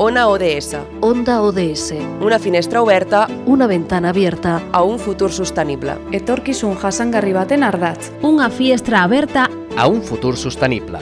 Ona ODS, Onda ODS. una finestra oberta Una ventana abierta. a un futur sostenible. Etorkizun jasangarri baten ardatz. Una fiestra aberta a un futur sostenible.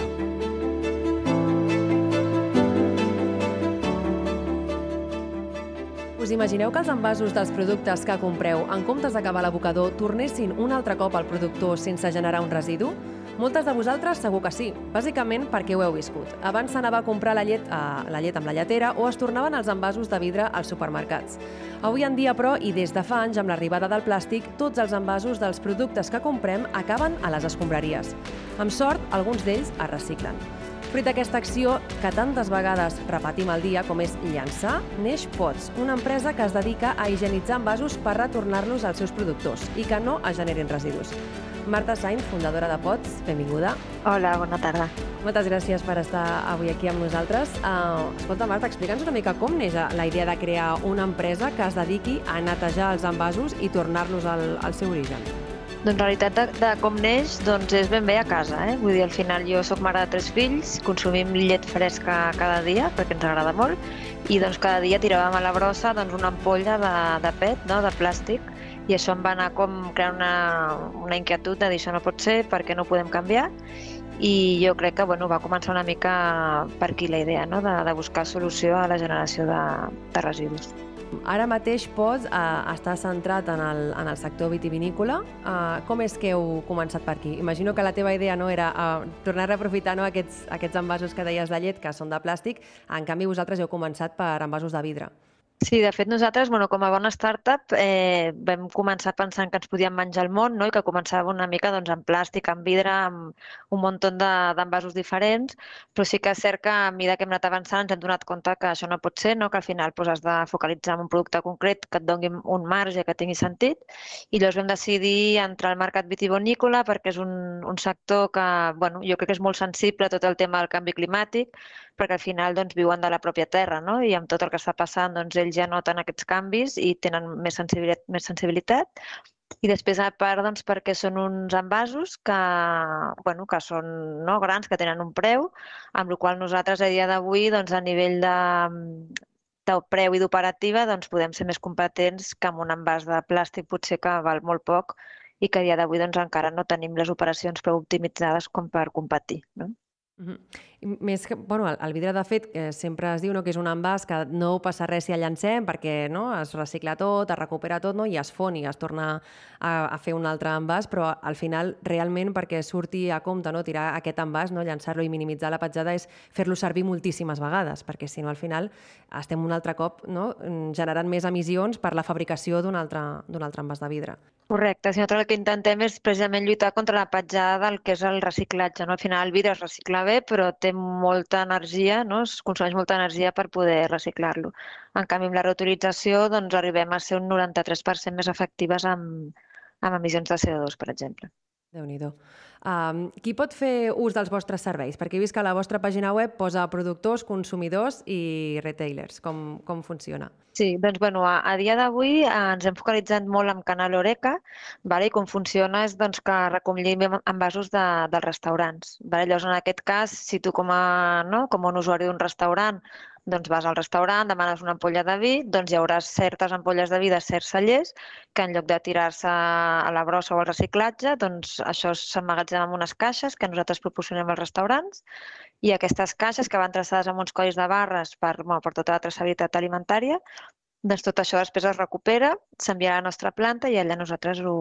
Us imagineu que els envasos dels productes que compreu, en comptes d'acabar a l'abocador, tornessin un altre cop al productor sense generar un residu? Moltes de vosaltres segur que sí, bàsicament perquè ho heu viscut. Abans s'anava a comprar la llet, eh, la llet amb la lletera o es tornaven els envasos de vidre als supermercats. Avui en dia, però, i des de fa anys amb l'arribada del plàstic, tots els envasos dels productes que comprem acaben a les escombraries. Amb sort, alguns d'ells es reciclen. Fruit d'aquesta acció, que tantes vegades repetim al dia com és llançar, neix Pots, una empresa que es dedica a higienitzar envasos per retornar-los als seus productors i que no es generin residus. Marta Sainz, fundadora de Pots, benvinguda. Hola, bona tarda. Moltes gràcies per estar avui aquí amb nosaltres. Uh, escolta, Marta, explica'ns una mica com neix la idea de crear una empresa que es dediqui a netejar els envasos i tornar-los al, al seu origen. Doncs la veritat de, de com neix doncs és ben bé a casa. Eh? Vull dir, al final jo sóc mare de tres fills, consumim llet fresca cada dia perquè ens agrada molt i doncs cada dia tiràvem a la brossa doncs, una ampolla de, de PET, no? de plàstic, i això em va anar com creant una, una inquietud de dir això no pot ser, perquè no podem canviar i jo crec que bueno, va començar una mica per aquí la idea no? de, de buscar solució a la generació de, de residus. Ara mateix Pots uh, està centrat en el, en el sector vitivinícola. Uh, com és que heu començat per aquí? Imagino que la teva idea no era uh, tornar a reaprofitar no, aquests, aquests envasos que deies de llet, que són de plàstic. En canvi, vosaltres heu començat per envasos de vidre. Sí, de fet nosaltres, bueno, com a bona startup, eh, vam començar pensant que ens podíem menjar el món no? i que començava una mica doncs, en plàstic, en vidre, amb un munt d'envasos de, diferents, però sí que és cert que a mesura que hem anat avançant ens hem donat compte que això no pot ser, no? que al final doncs, has de focalitzar en un producte concret que et doni un marge que tingui sentit i llavors vam decidir entrar al mercat vitivinícola perquè és un, un sector que bueno, jo crec que és molt sensible a tot el tema del canvi climàtic, perquè al final doncs, viuen de la pròpia terra no? i amb tot el que està passant doncs, ells ja noten aquests canvis i tenen més sensibilitat. Més sensibilitat. I després, a part, doncs, perquè són uns envasos que, bueno, que són no, grans, que tenen un preu, amb la qual nosaltres a dia d'avui, doncs, a nivell de, de preu i d'operativa, doncs, podem ser més competents que amb un envàs de plàstic potser que val molt poc i que a dia d'avui doncs, encara no tenim les operacions prou optimitzades com per competir. No? Uh -huh. Més que, bueno, el, el vidre, de fet, que sempre es diu no, que és un envàs que no passa res si el llancem perquè no, es recicla tot, es recupera tot no, i es fon i es torna a, a fer un altre envàs, però al final, realment, perquè surti a compte no, tirar aquest envàs, no, llançar-lo i minimitzar la petjada és fer-lo servir moltíssimes vegades, perquè si no, al final, estem un altre cop no, generant més emissions per la fabricació d'un altre, altre envàs de vidre. Correcte. Si nosaltres el que intentem és precisament lluitar contra la petjada del que és el reciclatge. No? Al final el vidre es recicla bé, però té molta energia, no? es consumeix molta energia per poder reciclar-lo. En canvi, amb la reutilització doncs, arribem a ser un 93% més efectives amb, amb emissions de CO2, per exemple. Déu nhi um, Qui pot fer ús dels vostres serveis? Perquè he vist que la vostra pàgina web posa productors, consumidors i retailers. Com, com funciona? Sí, doncs bueno, a, a dia d'avui eh, ens hem focalitzat molt en Canal Oreca vale? i com funciona és doncs, que recollim envasos de, dels restaurants. Vale? Llavors, en aquest cas, si tu com a, no, com a un usuari d'un restaurant doncs vas al restaurant, demanes una ampolla de vi, doncs hi haurà certes ampolles de vi de certs cellers que en lloc de tirar-se a la brossa o al reciclatge, doncs això s'emmagatzema en unes caixes que nosaltres proporcionem als restaurants i aquestes caixes que van traçades amb uns codis de barres per, bueno, per tota la traçabilitat alimentària, doncs tot això després es recupera, s'enviarà a la nostra planta i allà nosaltres ho,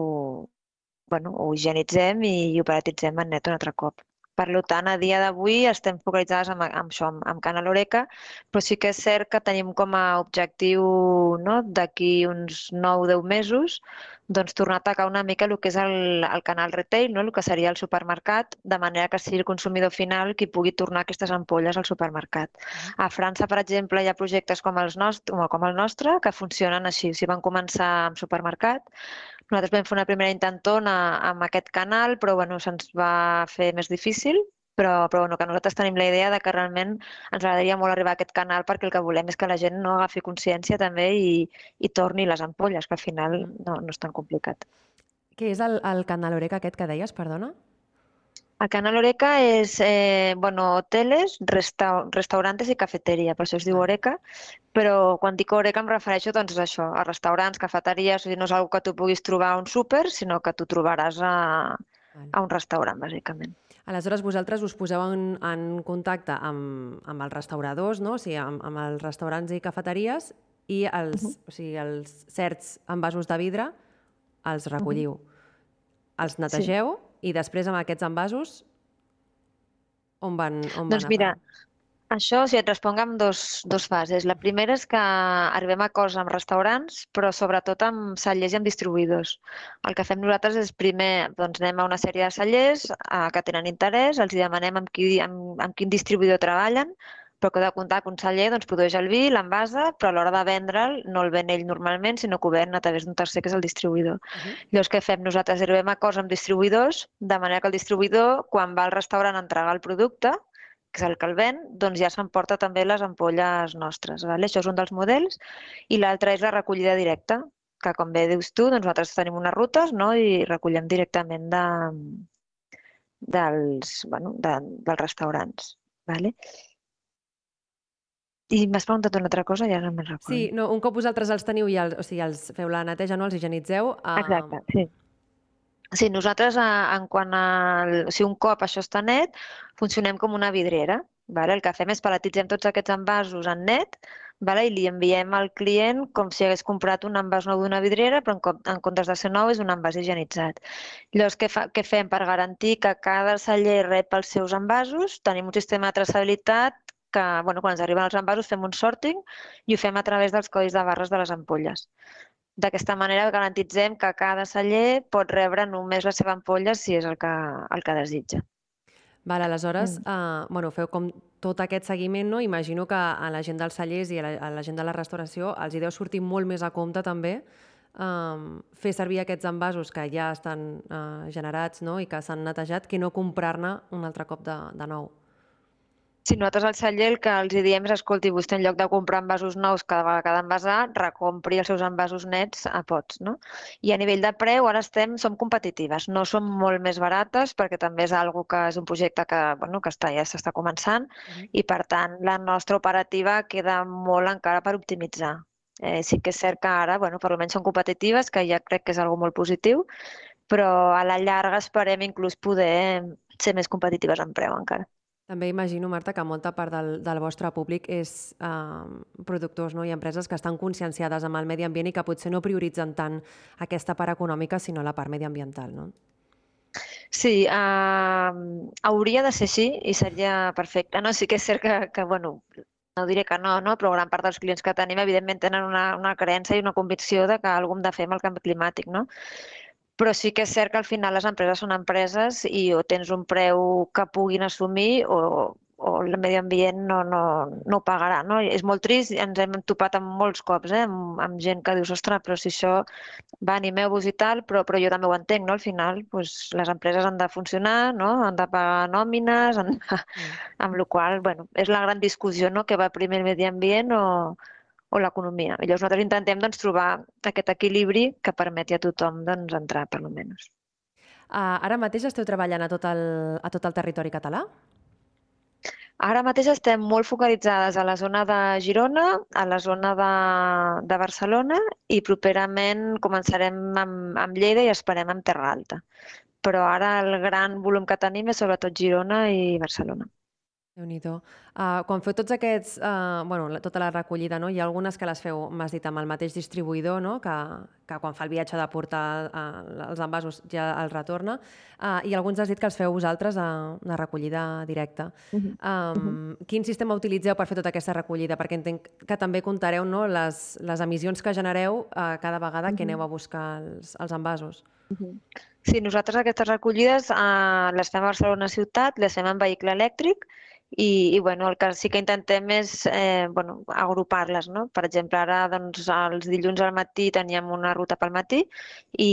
bueno, ho higienitzem i operatitzem en net un altre cop. Per tant, a dia d'avui estem focalitzades en, en això, en, en Canal Oreca, però sí que és cert que tenim com a objectiu no, d'aquí uns 9-10 mesos doncs, tornar a atacar una mica el que és el, el canal retail, no? el que seria el supermercat, de manera que sigui el consumidor final qui pugui tornar aquestes ampolles al supermercat. A França, per exemple, hi ha projectes com, els nostres, com el nostre que funcionen així. Si van començar amb supermercat, Nosaltres vam fer una primera intentona amb aquest canal, però bueno, se'ns va fer més difícil, però, però bueno, que nosaltres tenim la idea de que realment ens agradaria molt arribar a aquest canal perquè el que volem és que la gent no agafi consciència també i, i torni les ampolles, que al final no, no és tan complicat. Què és el, el canal Oreca aquest que deies, perdona? El canal Oreca és, eh, bueno, hoteles, resta restaurantes i cafeteria, per això es diu Oreca, però quan dic Oreca em refereixo doncs, a això, a restaurants, cafeteries, o sigui, no és una que tu puguis trobar a un súper, sinó que tu trobaràs a, a un restaurant, bàsicament. Aleshores, vosaltres us poseu en, en contacte amb, amb els restauradors, no? o sigui, amb, amb els restaurants i cafeteries, i els, uh -huh. o sigui, els certs envasos de vidre els recolliu. Uh -huh. Els netegeu sí. I després amb aquests envasos on van, on doncs van mira, això, o sigui, et responc amb dos, dos fases. La primera és que arribem a acords amb restaurants, però sobretot amb cellers i amb distribuïdors. El que fem nosaltres és primer doncs, anem a una sèrie de cellers eh, que tenen interès, els demanem amb, qui, amb, amb quin distribuïdor treballen, però que de comptar celler doncs, produeix el vi, l'envasa, però a l'hora de vendre'l no el ven ell normalment, sinó que ho ven a través d'un tercer que és el distribuïdor. Uh -huh. Llavors, què fem? Nosaltres arribem a acords amb distribuïdors, de manera que el distribuïdor, quan va al restaurant a entregar el producte, que és el que el ven, doncs ja s'emporta també les ampolles nostres. Vale? Això és un dels models. I l'altre és la recollida directa, que com bé dius tu, doncs nosaltres tenim unes rutes no? i recollem directament de, dels, bueno, de, dels restaurants. Vale? I m'has preguntat una altra cosa i ara no me'n recordo. Sí, no, un cop vosaltres els teniu i els, o sigui, els feu la neteja, no? els higienitzeu... Uh... Exacte, sí. Sí, nosaltres, en quant a... O sigui, un cop això està net, funcionem com una vidriera. Vale? El que fem és paletitzem tots aquests envasos en net vale? i li enviem al client com si hagués comprat un envàs nou d'una vidriera, però en, com, en comptes de ser nou és un envàs higienitzat. Llavors, què, fa, què fem per garantir que cada celler rep els seus envasos? Tenim un sistema de traçabilitat que bueno, quan ens arriben els envasos fem un sorting i ho fem a través dels codis de barres de les ampolles. D'aquesta manera garantitzem que cada celler pot rebre només la seva ampolla si és el que, el que desitja. Val, aleshores, mm. uh, bueno, feu com tot aquest seguiment, no? Imagino que a la gent dels cellers i a la, a la gent de la restauració els hi deu sortir molt més a compte també um, fer servir aquests envasos que ja estan uh, generats no? i que s'han netejat que no comprar-ne un altre cop de, de nou. Si nosaltres al celler el que els diem és, escolti, vostè en lloc de comprar envasos nous cada vegada que ha d'envasar, recompri els seus envasos nets a pots. No? I a nivell de preu ara estem, som competitives, no som molt més barates perquè també és algo que és un projecte que, bueno, que està, ja s'està començant uh -huh. i per tant la nostra operativa queda molt encara per optimitzar. Eh, sí que és cert que ara, bueno, per almenys són competitives, que ja crec que és algo molt positiu, però a la llarga esperem inclús poder ser més competitives en preu encara. També imagino, Marta, que molta part del, del vostre públic és eh, productors no? i empreses que estan conscienciades amb el medi ambient i que potser no prioritzen tant aquesta part econòmica, sinó la part mediambiental, no? Sí, uh, hauria de ser així i seria perfecte. No? Sí que és cert que, que bueno, no diré que no, no, però gran part dels clients que tenim, evidentment, tenen una, una creença i una convicció de que alguna hem de fer amb el canvi climàtic, no? Però sí que és cert que al final les empreses són empreses i o tens un preu que puguin assumir o, o el medi ambient no, no, no ho pagarà. No? És molt trist, ens hem topat amb molts cops, eh? amb, amb gent que dius, ostres, però si això va, animeu-vos i tal, però, però jo també ho entenc, no? Al final, doncs, les empreses han de funcionar, no? han de pagar nòmines, han. Mm. amb la qual bueno, és la gran discussió, no? que va primer el medi ambient o, o l'economia. Llavors nosaltres intentem doncs, trobar aquest equilibri que permeti a tothom doncs, entrar, per almenys. Uh, ara mateix esteu treballant a tot, el, a tot el territori català? Ara mateix estem molt focalitzades a la zona de Girona, a la zona de, de Barcelona i properament començarem amb, amb Lleida i esperem amb Terra Alta. Però ara el gran volum que tenim és sobretot Girona i Barcelona déu nhi uh, Quan feu tots aquests, uh, bueno, tota la recollida, no? hi ha algunes que les feu, m'has dit, amb el mateix distribuïdor, no? que, que quan fa el viatge de portar uh, els envasos ja els retorna, uh, i alguns has dit que els feu vosaltres a una recollida directa. Uh -huh. um, uh -huh. Quin sistema utilitzeu per fer tota aquesta recollida? Perquè entenc que també comptareu no? les, les emissions que genereu uh, cada vegada uh -huh. que aneu a buscar els, els envasos. Uh -huh. Sí, nosaltres aquestes recollides uh, les fem a Barcelona ciutat, les fem en vehicle elèctric i, i bueno, no? El que sí que intentem és eh, bueno, agrupar-les. No? Per exemple, ara doncs, els dilluns al matí teníem una ruta pel matí i,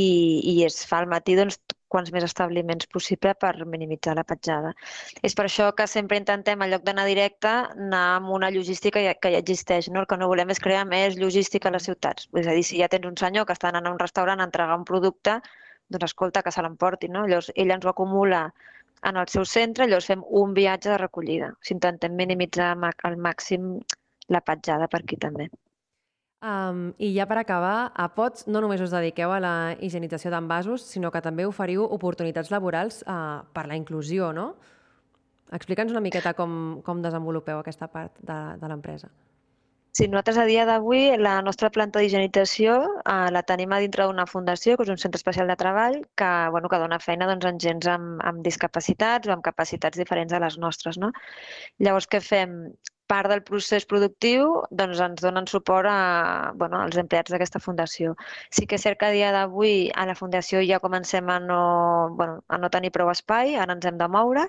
i es fa al matí doncs, quants més establiments possible per minimitzar la petjada. És per això que sempre intentem, en lloc d'anar directe, anar amb una logística que ja existeix. No? El que no volem és crear més logística a les ciutats. És a dir, si ja tens un senyor que està anant a un restaurant a entregar un producte, doncs escolta, que se l'emporti. No? Llavors, ell ens ho acumula en el seu centre, llavors fem un viatge de recollida. Si intentem minimitzar al màxim la petjada per aquí també. Um, I ja per acabar, a POTS no només us dediqueu a la higienització d'envasos, sinó que també oferiu oportunitats laborals uh, per la inclusió, no? Explica'ns una miqueta com, com desenvolupeu aquesta part de, de l'empresa. Sí, nosaltres a dia d'avui la nostra planta d'higienització eh, la tenim a dintre d'una fundació, que és un centre especial de treball, que, bueno, que dona feina doncs, a gens amb, amb discapacitats o amb capacitats diferents de les nostres. No? Llavors, què fem? part del procés productiu doncs, ens donen suport a, bueno, als empleats d'aquesta fundació. Sí que és cert que a dia d'avui a la fundació ja comencem a no, bueno, a no tenir prou espai, ara ens hem de moure,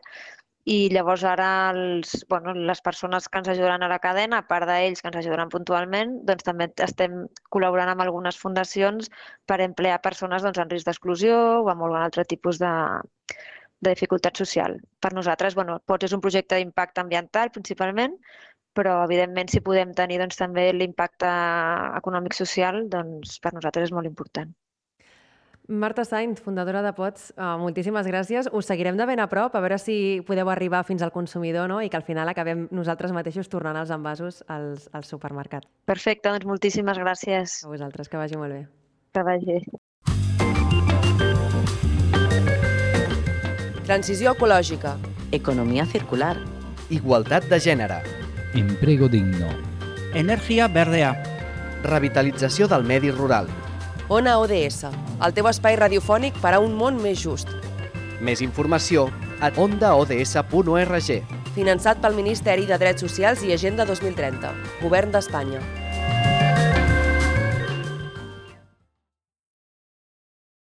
i llavors ara els, bueno, les persones que ens ajudaran a la cadena, a part d'ells que ens ajudaran puntualment, doncs també estem col·laborant amb algunes fundacions per emplear persones doncs, en risc d'exclusió o amb algun altre tipus de, de dificultat social. Per nosaltres, bueno, POTS és un projecte d'impacte ambiental principalment, però evidentment si podem tenir doncs, també l'impacte econòmic social, doncs per nosaltres és molt important. Marta Sainz, fundadora de POTS, uh, moltíssimes gràcies. Us seguirem de ben a prop, a veure si podeu arribar fins al consumidor no? i que al final acabem nosaltres mateixos tornant els envasos als, al supermercat. Perfecte, doncs moltíssimes gràcies. A vosaltres, que vagi molt bé. Que vagi. Transició ecològica. Economia circular. Igualtat de gènere. Empleo digno. Energia verdea. Revitalització del medi rural. Ona ODS, el teu espai radiofònic per a un món més just. Més informació a ondaods.org. Finançat pel Ministeri de Drets Socials i Agenda 2030, Govern d'Espanya.